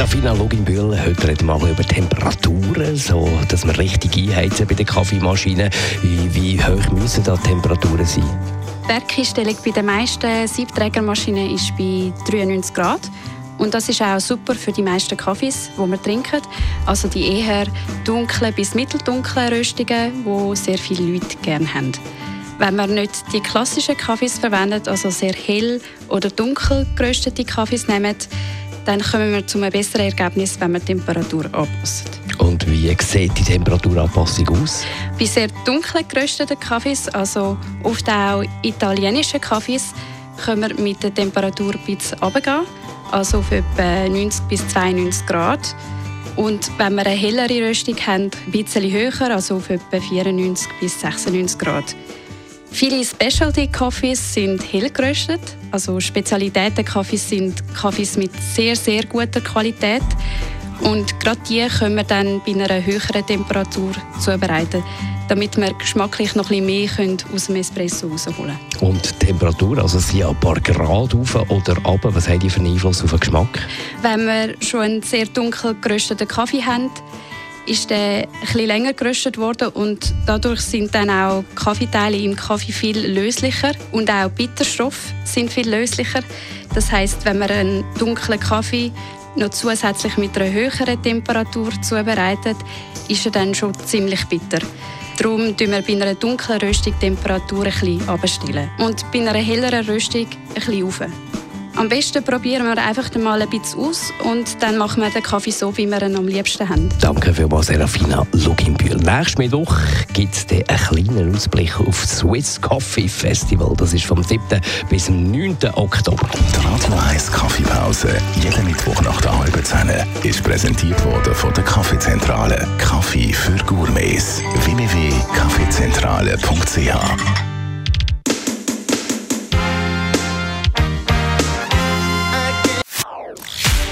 Serafina Loginbühl, heute reden wir mal über Temperaturen, so dass wir richtig einheizen bei der Kaffeemaschine. Wie, wie hoch müssen da Temperaturen sein? Die Werkeinstellung bei den meisten Siebträgermaschinen ist bei 93 Grad. Und das ist auch super für die meisten Kaffees, die wir trinken. Also die eher dunklen bis mitteldunklen Röstungen, die sehr viele Leute gerne haben. Wenn man nicht die klassischen Kaffees verwendet, also sehr hell oder dunkel geröstete Kaffees nehmen, dann kommen wir zu einem besseren Ergebnis, wenn wir die Temperatur anpassen. Und wie sieht die Temperaturanpassung aus? Bei sehr dunkel gerösteten Kaffees, also oft auch italienischen Kaffees, können wir mit der Temperatur ein bisschen runtergehen also auf etwa 90 bis 92 Grad. Und wenn wir eine hellere Röstung haben, ein bisschen höher, also auf etwa 94 bis 96 Grad. Viele Specialty-Kaffees sind hell geröstet. Also Spezialitäten-Kaffees sind Kaffees mit sehr, sehr guter Qualität. Und gerade die können wir dann bei einer höheren Temperatur zubereiten damit wir geschmacklich noch ein bisschen mehr aus dem Espresso rausholen können. Und die Temperatur, also sind ein paar Grad auf oder ab, was hat die für einen Einfluss auf den Geschmack? Wenn wir schon einen sehr dunkel gerösteten Kaffee haben, ist der etwas länger geröstet worden und dadurch sind dann auch Kaffeeteile im Kaffee viel löslicher und auch Bitterstoffe sind viel löslicher. Das heißt, wenn man einen dunklen Kaffee noch zusätzlich mit einer höheren Temperatur zubereitet, ist er dann schon ziemlich bitter. Darum tun wir bei einer dunklen Röstung die Temperatur ein bisschen abstellen. Und bei einer helleren Röstung ein bisschen rauf. Am besten probieren wir einfach mal ein bisschen aus und dann machen wir den Kaffee so, wie wir ihn am liebsten haben. Danke vielmals, Serafina Luginbühl. Nächsten Mittwoch gibt es einen kleinen Ausblick auf das Swiss Coffee Festival. Das ist vom 7. bis zum 9. Oktober. Die Radio 1 Kaffeepause, jeden Mittwoch nach der halben Zehn, ist präsentiert worden von der Kaffeezentrale. Kaffee für Gourmets. www.kaffeezentrale.ch